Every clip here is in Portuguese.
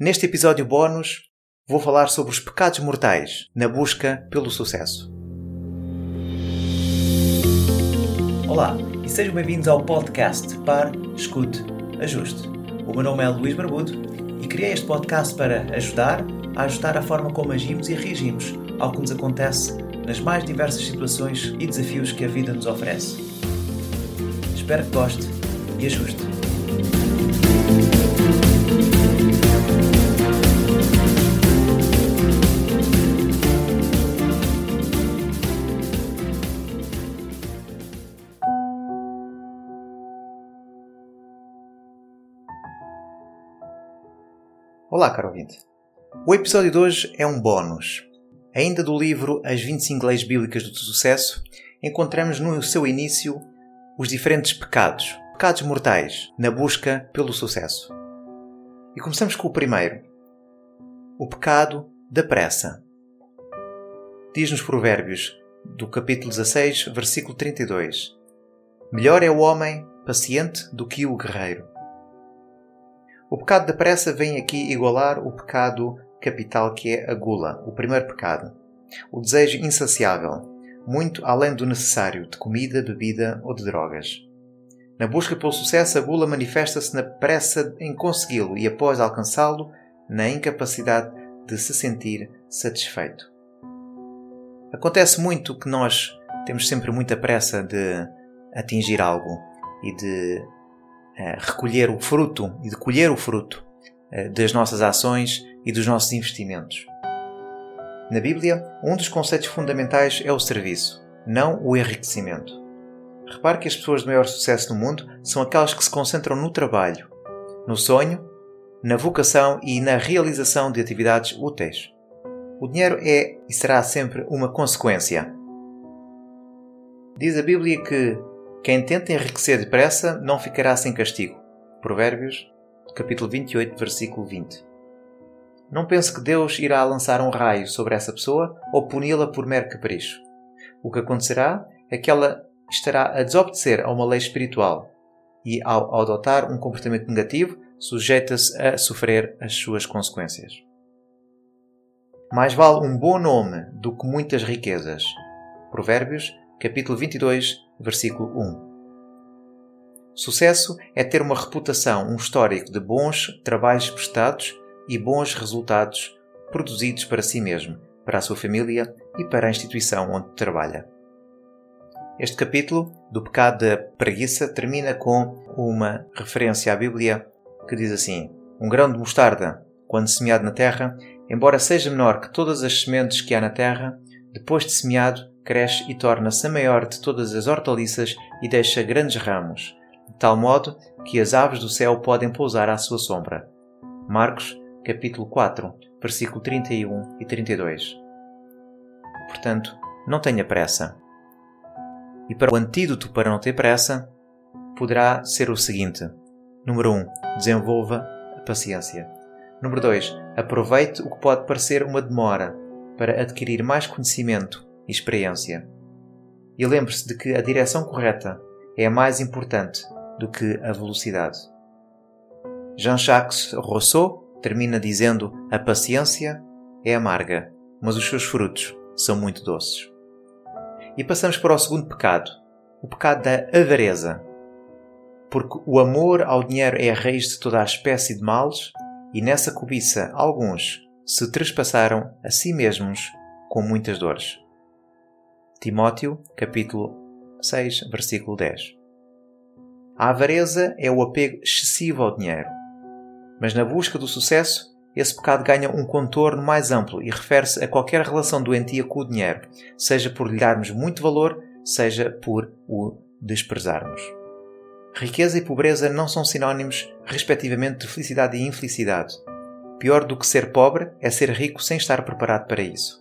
Neste episódio bónus, vou falar sobre os pecados mortais na busca pelo sucesso. Olá e sejam bem-vindos ao podcast Par, Escute, Ajuste. O meu nome é Luís Barbudo e criei este podcast para ajudar a ajustar a forma como agimos e reagimos ao que nos acontece nas mais diversas situações e desafios que a vida nos oferece. Espero que goste e ajuste. Olá, caro ouvinte. O episódio de hoje é um bónus. Ainda do livro As 25 Leis Bíblicas do Sucesso, encontramos no seu início os diferentes pecados, pecados mortais, na busca pelo sucesso. E começamos com o primeiro: o pecado da pressa. Diz nos Provérbios, do capítulo 16, versículo 32: Melhor é o homem paciente do que o guerreiro. O pecado da pressa vem aqui igualar o pecado capital que é a gula, o primeiro pecado. O desejo insaciável, muito além do necessário de comida, bebida ou de drogas. Na busca pelo sucesso, a gula manifesta-se na pressa em consegui-lo e, após alcançá-lo, na incapacidade de se sentir satisfeito. Acontece muito que nós temos sempre muita pressa de atingir algo e de recolher o fruto e de colher o fruto eh, das nossas ações e dos nossos investimentos. Na Bíblia, um dos conceitos fundamentais é o serviço, não o enriquecimento. Repare que as pessoas de maior sucesso no mundo são aquelas que se concentram no trabalho, no sonho, na vocação e na realização de atividades úteis. O dinheiro é e será sempre uma consequência. Diz a Bíblia que quem tenta enriquecer depressa não ficará sem castigo. Provérbios, capítulo 28, versículo 20. Não pense que Deus irá lançar um raio sobre essa pessoa ou puni-la por mero capricho. O que acontecerá é que ela estará a desobedecer a uma lei espiritual e, ao adotar um comportamento negativo, sujeita-se a sofrer as suas consequências. Mais vale um bom nome do que muitas riquezas. Provérbios, capítulo 22, versículo 1. Sucesso é ter uma reputação, um histórico de bons trabalhos prestados e bons resultados produzidos para si mesmo, para a sua família e para a instituição onde trabalha. Este capítulo do pecado da preguiça termina com uma referência à Bíblia que diz assim: Um grão de mostarda, quando semeado na terra, embora seja menor que todas as sementes que há na terra, depois de semeado, cresce e torna-se a maior de todas as hortaliças e deixa grandes ramos, de tal modo que as aves do céu podem pousar à sua sombra. Marcos, capítulo 4, versículo 31 e 32. Portanto, não tenha pressa. E para o antídoto para não ter pressa, poderá ser o seguinte: número 1, desenvolva a paciência. Número 2, aproveite o que pode parecer uma demora para adquirir mais conhecimento e experiência. E lembre-se de que a direção correta é mais importante do que a velocidade. Jean-Jacques Rousseau termina dizendo: A paciência é amarga, mas os seus frutos são muito doces. E passamos para o segundo pecado, o pecado da avareza. Porque o amor ao dinheiro é a raiz de toda a espécie de males, e nessa cobiça alguns se trespassaram a si mesmos com muitas dores. Timóteo, capítulo 6, versículo 10. A avareza é o apego excessivo ao dinheiro. Mas na busca do sucesso, esse pecado ganha um contorno mais amplo e refere-se a qualquer relação doentia com o dinheiro, seja por lhe darmos muito valor, seja por o desprezarmos. Riqueza e pobreza não são sinónimos, respectivamente, de felicidade e infelicidade. Pior do que ser pobre é ser rico sem estar preparado para isso.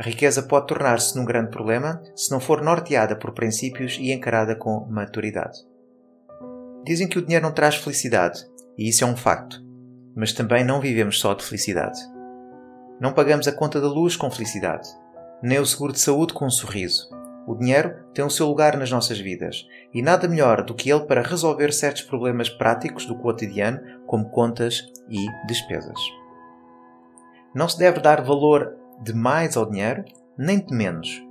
A riqueza pode tornar-se num grande problema se não for norteada por princípios e encarada com maturidade. Dizem que o dinheiro não traz felicidade, e isso é um facto, mas também não vivemos só de felicidade. Não pagamos a conta da luz com felicidade, nem o seguro de saúde com um sorriso. O dinheiro tem o seu lugar nas nossas vidas e nada melhor do que ele para resolver certos problemas práticos do cotidiano, como contas e despesas. Não se deve dar valor de mais ao dinheiro, nem de menos.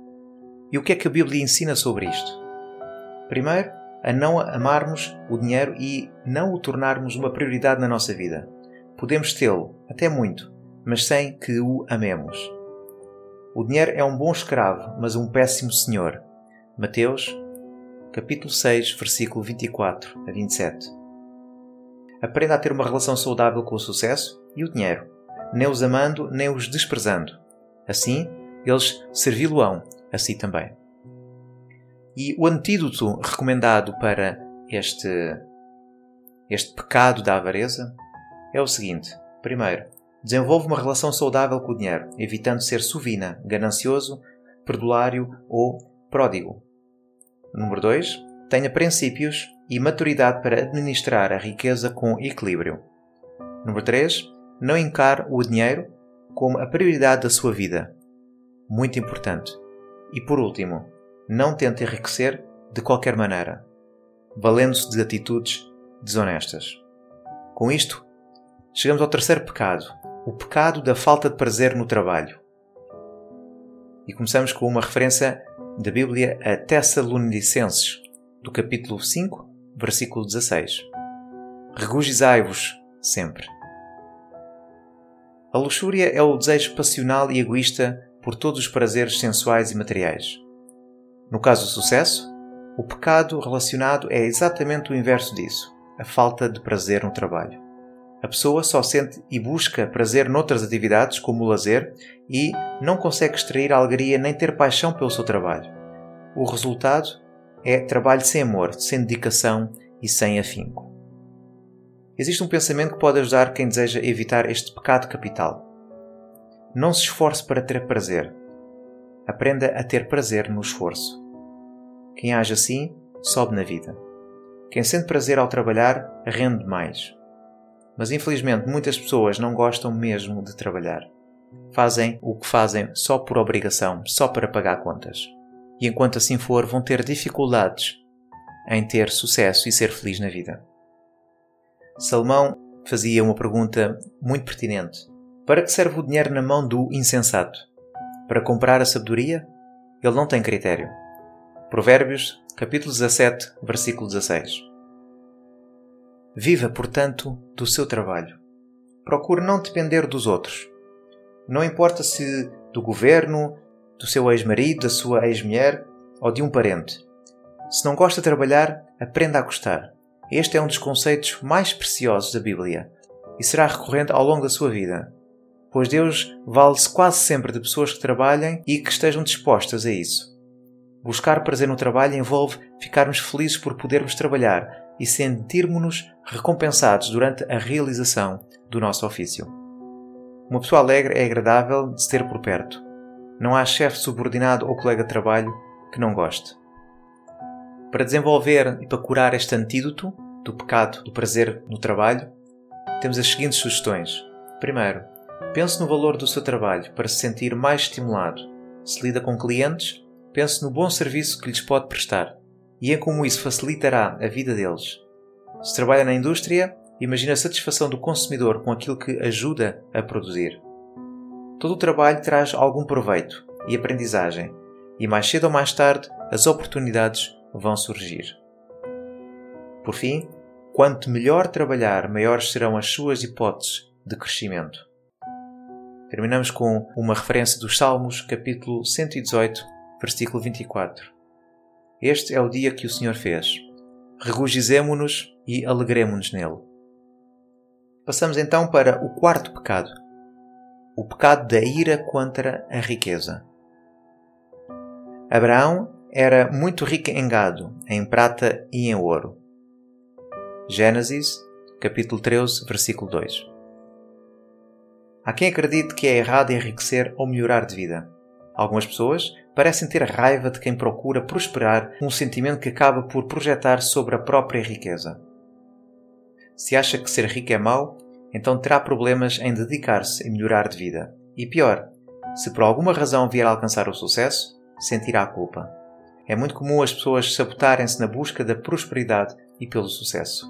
E o que é que a Bíblia ensina sobre isto? Primeiro, a não amarmos o dinheiro e não o tornarmos uma prioridade na nossa vida. Podemos tê-lo, até muito, mas sem que o amemos. O dinheiro é um bom escravo, mas um péssimo senhor. Mateus, capítulo 6, versículo 24 a 27. Aprenda a ter uma relação saudável com o sucesso e o dinheiro, nem os amando nem os desprezando. Assim, eles servi-lo-ão a si também. E o antídoto recomendado para este, este pecado da avareza é o seguinte: primeiro, desenvolve uma relação saudável com o dinheiro, evitando ser sovina, ganancioso, perdulário ou pródigo. Número 2. Tenha princípios e maturidade para administrar a riqueza com equilíbrio. Número 3. Não encare o dinheiro como a prioridade da sua vida. Muito importante. E por último, não tente enriquecer de qualquer maneira, valendo-se de atitudes desonestas. Com isto, chegamos ao terceiro pecado, o pecado da falta de prazer no trabalho. E começamos com uma referência da Bíblia a Tessalonicenses, do capítulo 5, versículo 16. Regozijai-vos sempre. A luxúria é o desejo passional e egoísta por todos os prazeres sensuais e materiais. No caso do sucesso, o pecado relacionado é exatamente o inverso disso, a falta de prazer no trabalho. A pessoa só sente e busca prazer noutras atividades, como o lazer, e não consegue extrair alegria nem ter paixão pelo seu trabalho. O resultado é trabalho sem amor, sem dedicação e sem afinco. Existe um pensamento que pode ajudar quem deseja evitar este pecado capital. Não se esforce para ter prazer. Aprenda a ter prazer no esforço. Quem age assim, sobe na vida. Quem sente prazer ao trabalhar, rende mais. Mas infelizmente muitas pessoas não gostam mesmo de trabalhar. Fazem o que fazem só por obrigação, só para pagar contas. E enquanto assim for, vão ter dificuldades em ter sucesso e ser feliz na vida. Salomão fazia uma pergunta muito pertinente. Para que serve o dinheiro na mão do insensato? Para comprar a sabedoria? Ele não tem critério. Provérbios, capítulo 17, versículo 16. Viva, portanto, do seu trabalho. Procure não depender dos outros. Não importa se do governo, do seu ex-marido, da sua ex-mulher ou de um parente. Se não gosta de trabalhar, aprenda a gostar. Este é um dos conceitos mais preciosos da Bíblia e será recorrente ao longo da sua vida, pois Deus vale-se quase sempre de pessoas que trabalhem e que estejam dispostas a isso. Buscar prazer no trabalho envolve ficarmos felizes por podermos trabalhar e sentirmos-nos recompensados durante a realização do nosso ofício. Uma pessoa alegre é agradável de se ter por perto. Não há chefe subordinado ou colega de trabalho que não goste. Para desenvolver e para curar este antídoto do pecado do prazer no trabalho, temos as seguintes sugestões. Primeiro, pense no valor do seu trabalho para se sentir mais estimulado. Se lida com clientes, Pense no bom serviço que lhes pode prestar e em como isso facilitará a vida deles. Se trabalha na indústria, imagine a satisfação do consumidor com aquilo que ajuda a produzir. Todo o trabalho traz algum proveito e aprendizagem, e mais cedo ou mais tarde as oportunidades vão surgir. Por fim, quanto melhor trabalhar, maiores serão as suas hipóteses de crescimento. Terminamos com uma referência dos Salmos, capítulo 118, versículo 24. Este é o dia que o Senhor fez. Regozijemo-nos e alegremo-nos nele. Passamos então para o quarto pecado, o pecado da ira contra a riqueza. Abraão era muito rico em gado, em prata e em ouro. Gênesis, capítulo 13, versículo 2. Há quem acredite que é errado enriquecer ou melhorar de vida. Algumas pessoas parecem ter raiva de quem procura prosperar, um sentimento que acaba por projetar sobre a própria riqueza. Se acha que ser rico é mau, então terá problemas em dedicar-se e melhorar de vida. E pior, se por alguma razão vier a alcançar o sucesso, sentirá culpa. É muito comum as pessoas sabotarem-se na busca da prosperidade e pelo sucesso.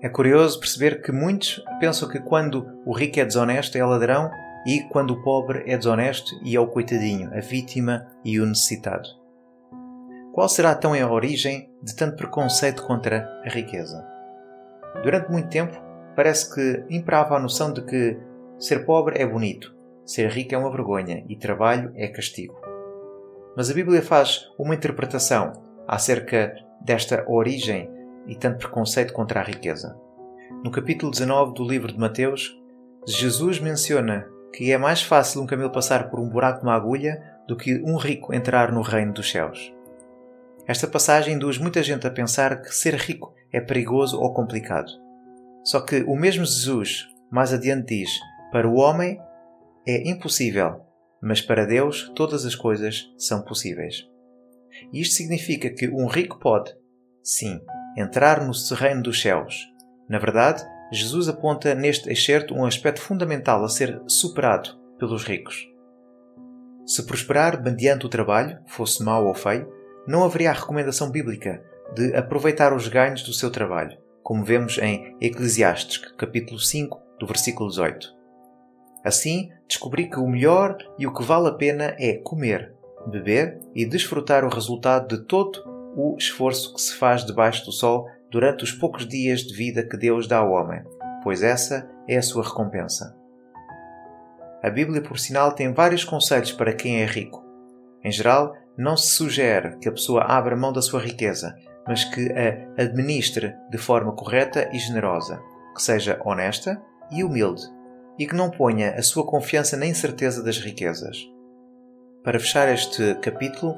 É curioso perceber que muitos pensam que quando o rico é desonesto é ladrão e quando o pobre é desonesto e é o coitadinho, a vítima e o necessitado. Qual será então a origem de tanto preconceito contra a riqueza? Durante muito tempo, parece que imperava a noção de que ser pobre é bonito, ser rico é uma vergonha e trabalho é castigo. Mas a Bíblia faz uma interpretação acerca desta origem e tanto preconceito contra a riqueza. No capítulo 19 do livro de Mateus, Jesus menciona que é mais fácil um camelo passar por um buraco de uma agulha do que um rico entrar no reino dos céus. Esta passagem induz muita gente a pensar que ser rico é perigoso ou complicado. Só que o mesmo Jesus, mais adiante, diz: para o homem é impossível, mas para Deus todas as coisas são possíveis. Isto significa que um rico pode, sim, entrar no reino dos céus. Na verdade, Jesus aponta neste excerto um aspecto fundamental a ser superado pelos ricos. Se prosperar mediante o trabalho, fosse mau ou feio, não haveria a recomendação bíblica de aproveitar os ganhos do seu trabalho, como vemos em Eclesiastes, capítulo 5, do versículo 18. Assim, descobri que o melhor e o que vale a pena é comer, beber e desfrutar o resultado de todo o esforço que se faz debaixo do sol durante os poucos dias de vida que Deus dá ao homem, pois essa é a sua recompensa. A Bíblia, por sinal, tem vários conselhos para quem é rico. Em geral, não se sugere que a pessoa abra mão da sua riqueza, mas que a administre de forma correta e generosa, que seja honesta e humilde, e que não ponha a sua confiança na incerteza das riquezas. Para fechar este capítulo,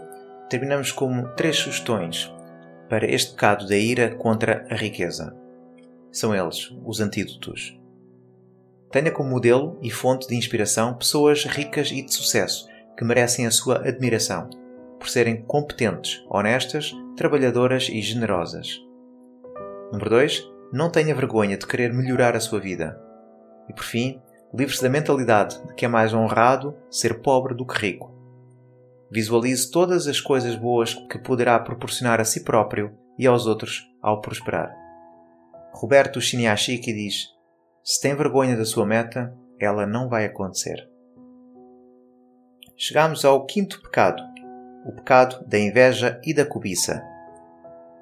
terminamos com três sugestões para este pecado da ira contra a riqueza. São eles os antídotos. Tenha como modelo e fonte de inspiração pessoas ricas e de sucesso que merecem a sua admiração, por serem competentes, honestas, trabalhadoras e generosas. Número 2. Não tenha vergonha de querer melhorar a sua vida. E por fim, livre-se da mentalidade de que é mais honrado ser pobre do que rico Visualize todas as coisas boas que poderá proporcionar a si próprio e aos outros ao prosperar. Roberto Shiniashiki diz: Se tem vergonha da sua meta, ela não vai acontecer. Chegamos ao quinto pecado, o pecado da inveja e da cobiça.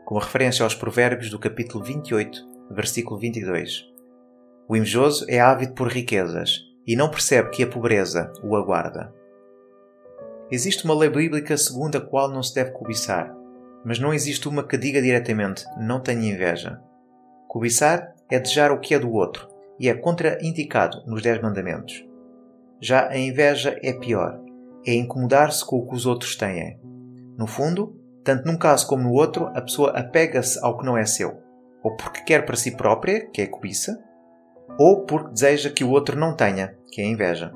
Como referência aos Provérbios do capítulo 28, versículo 22. O invejoso é ávido por riquezas e não percebe que a pobreza o aguarda. Existe uma lei bíblica segundo a qual não se deve cobiçar, mas não existe uma que diga diretamente não tenha inveja. Cobiçar é desejar o que é do outro e é contraindicado nos Dez Mandamentos. Já a inveja é pior, é incomodar-se com o que os outros têm. No fundo, tanto num caso como no outro, a pessoa apega-se ao que não é seu, ou porque quer para si própria, que é cobiça, ou porque deseja que o outro não tenha, que é a inveja.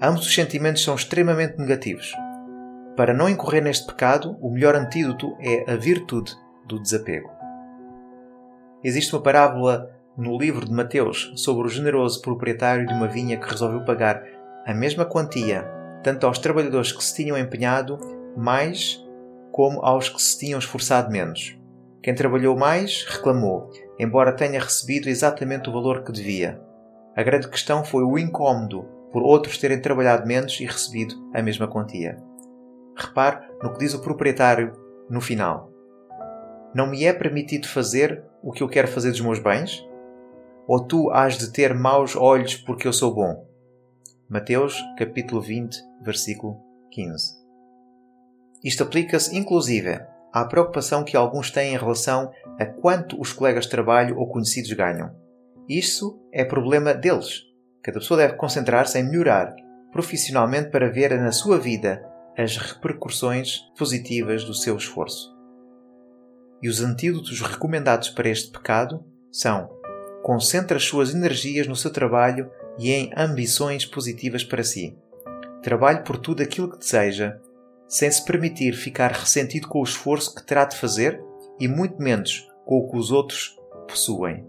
Ambos os sentimentos são extremamente negativos para não incorrer neste pecado, o melhor antídoto é a virtude do desapego. Existe uma parábola no livro de Mateus sobre o generoso proprietário de uma vinha que resolveu pagar a mesma quantia tanto aos trabalhadores que se tinham empenhado mais como aos que se tinham esforçado menos. Quem trabalhou mais reclamou, embora tenha recebido exatamente o valor que devia. A grande questão foi o incômodo por outros terem trabalhado menos e recebido a mesma quantia. Repare no que diz o proprietário no final. Não me é permitido fazer o que eu quero fazer dos meus bens? Ou tu has de ter maus olhos porque eu sou bom? Mateus capítulo 20, versículo 15. Isto aplica-se inclusive à preocupação que alguns têm em relação a quanto os colegas de trabalho ou conhecidos ganham. Isso é problema deles. Cada pessoa deve concentrar-se em melhorar profissionalmente para ver na sua vida as repercussões positivas do seu esforço. E os antídotos recomendados para este pecado são: concentre as suas energias no seu trabalho e em ambições positivas para si. Trabalhe por tudo aquilo que deseja, sem se permitir ficar ressentido com o esforço que terá de fazer e muito menos com o que os outros possuem.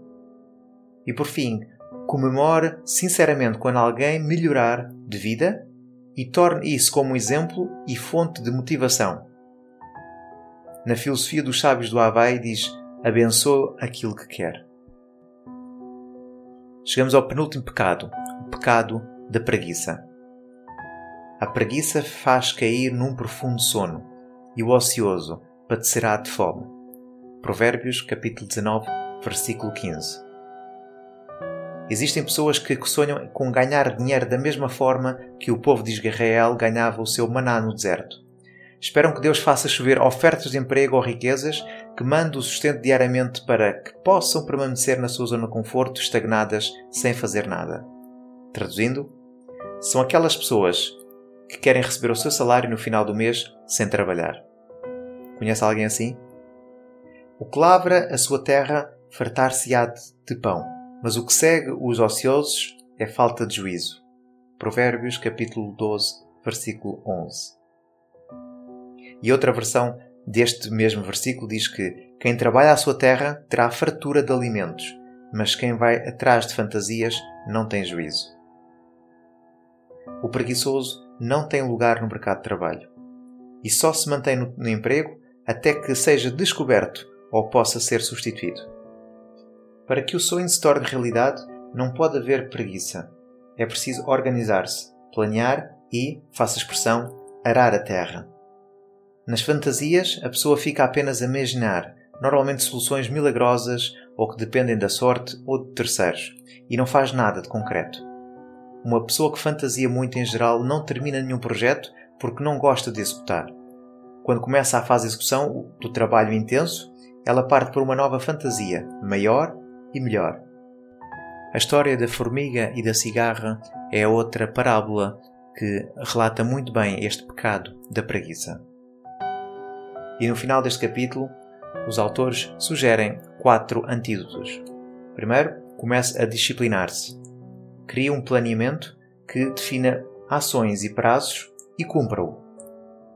E por fim, comemore sinceramente quando alguém melhorar de vida e torne isso como exemplo e fonte de motivação. na filosofia dos sábios do Havaí, diz: abençoa aquilo que quer. Chegamos ao penúltimo pecado, o pecado da preguiça. A preguiça faz cair num profundo sono e o ocioso padecerá de fome. Provérbios, capítulo 19, versículo 15. Existem pessoas que sonham com ganhar dinheiro da mesma forma que o povo de Israel ganhava o seu maná no deserto. Esperam que Deus faça chover ofertas de emprego ou riquezas que mande o sustento diariamente para que possam permanecer na sua zona de conforto, estagnadas, sem fazer nada. Traduzindo, são aquelas pessoas que querem receber o seu salário no final do mês sem trabalhar. Conhece alguém assim? O que lavra a sua terra fartar-se-á de pão, mas o que segue os ociosos é falta de juízo. Provérbios capítulo 12, versículo 11. E outra versão deste mesmo versículo diz que quem trabalha a sua terra terá fartura de alimentos, mas quem vai atrás de fantasias não tem juízo. O preguiçoso não tem lugar no mercado de trabalho e só se mantém no, no emprego até que seja descoberto ou possa ser substituído. Para que o sonho se torne realidade, não pode haver preguiça. É preciso organizar-se, planear e, faça expressão, arar a terra. Nas fantasias, a pessoa fica apenas a imaginar, normalmente soluções milagrosas ou que dependem da sorte ou de terceiros, e não faz nada de concreto. Uma pessoa que fantasia muito em geral não termina nenhum projeto porque não gosta de executar. Quando começa a fase de execução do trabalho intenso, ela parte por uma nova fantasia, maior e melhor. A história da formiga e da cigarra é outra parábola que relata muito bem este pecado da preguiça. E no final deste capítulo, os autores sugerem quatro antídotos. Primeiro, comece a disciplinar-se. Crie um planeamento que defina ações e prazos e cumpra-o.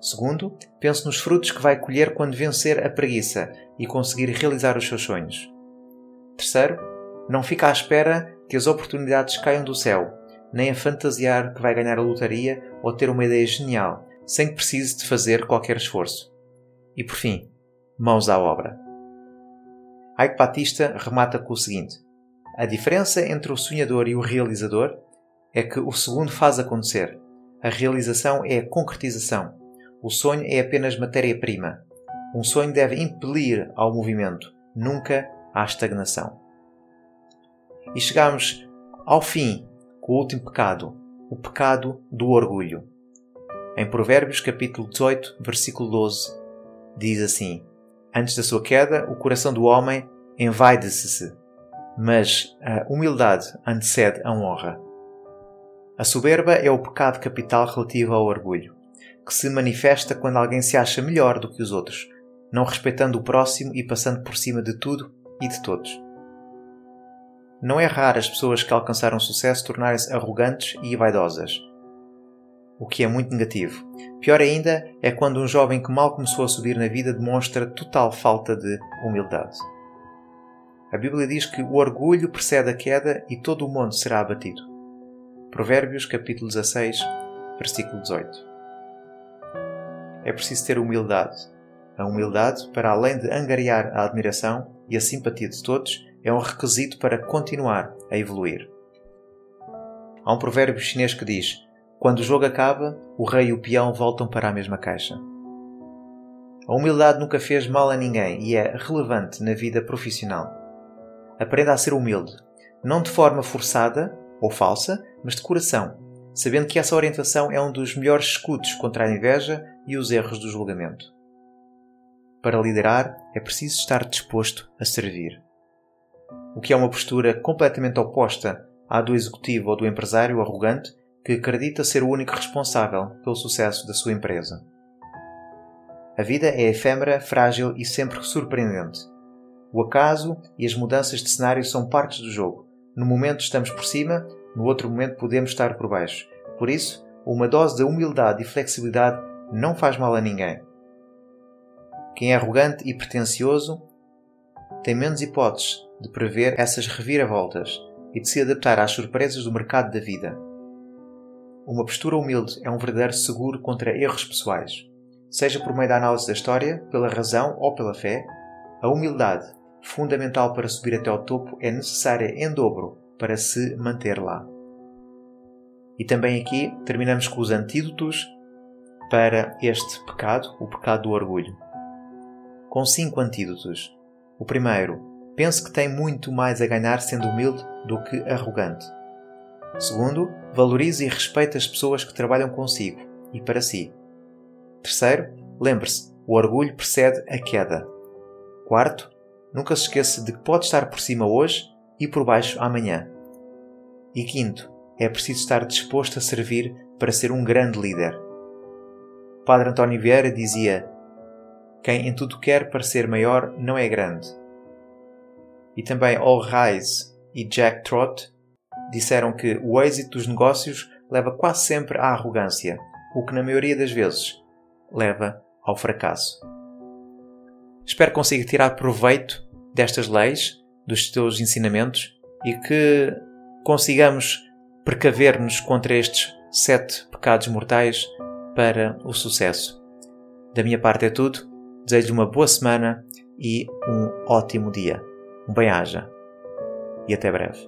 Segundo, pense nos frutos que vai colher quando vencer a preguiça e conseguir realizar os seus sonhos. Terceiro, não fique à espera que as oportunidades caiam do céu, nem a fantasiar que vai ganhar a lotaria ou ter uma ideia genial, sem que precise de fazer qualquer esforço. E por fim, mãos à obra. Ike Batista remata com o seguinte: A diferença entre o sonhador e o realizador é que o segundo faz acontecer. A realização é a concretização. O sonho é apenas matéria-prima. Um sonho deve impelir ao movimento, nunca à estagnação. E chegamos ao fim com o último pecado, o pecado do orgulho. Em Provérbios capítulo 18, versículo 12, diz assim: Antes da sua queda, o coração do homem envaide-se, mas a humildade antecede a honra. A soberba é o pecado capital relativo ao orgulho, que se manifesta quando alguém se acha melhor do que os outros, não respeitando o próximo e passando por cima de tudo e de todos. Não é raro as pessoas que alcançaram sucesso tornarem-se arrogantes e vaidosas, o que é muito negativo. Pior ainda é quando um jovem que mal começou a subir na vida demonstra total falta de humildade. A Bíblia diz que o orgulho precede a queda e todo o mundo será abatido. Provérbios capítulo 16, versículo 18. É preciso ter humildade. A humildade, para além de angariar a admiração e a simpatia de todos, é um requisito para continuar a evoluir. Há um provérbio chinês que diz: quando o jogo acaba, o rei e o peão voltam para a mesma caixa. A humildade nunca fez mal a ninguém e é relevante na vida profissional. Aprenda a ser humilde, não de forma forçada ou falsa, mas de coração, sabendo que essa orientação é um dos melhores escudos contra a inveja e os erros do julgamento. Para liderar, é preciso estar disposto a servir. O que é uma postura completamente oposta à do executivo ou do empresário arrogante que acredita ser o único responsável pelo sucesso da sua empresa. A vida é efêmera, frágil e sempre surpreendente. O acaso e as mudanças de cenário são partes do jogo. No momento estamos por cima, no outro momento podemos estar por baixo. Por isso, uma dose de humildade e flexibilidade não faz mal a ninguém. Quem é arrogante e pretencioso tem menos hipóteses de prever essas reviravoltas e de se adaptar às surpresas do mercado da vida. Uma postura humilde é um verdadeiro seguro contra erros pessoais. seja por meio da análise da história, pela razão ou pela fé, a humildade, fundamental para subir até ao topo, é necessária em dobro para se manter lá. E também aqui terminamos com os antídotos para este pecado, o pecado do orgulho. Com cinco antídotos. O primeiro, pense que tem muito mais a ganhar sendo humilde do que arrogante. Segundo, valorize e respeite as pessoas que trabalham consigo e para si. Terceiro, lembre-se, o orgulho precede a queda. Quarto, nunca se esqueça de que pode estar por cima hoje e por baixo amanhã. E quinto, é preciso estar disposto a servir para ser um grande líder. Padre António Vieira dizia: Quem em tudo quer parecer maior não é grande. E também All Rise e Jack Trott disseram que o êxito dos negócios leva quase sempre à arrogância, o que na maioria das vezes leva ao fracasso. Espero que consiga tirar proveito destas leis, dos teus ensinamentos e que consigamos precaver-nos contra estes sete pecados mortais para o sucesso. Da minha parte é tudo. Desejo-lhe uma boa semana e um ótimo dia. Um bem-aja. E até breve.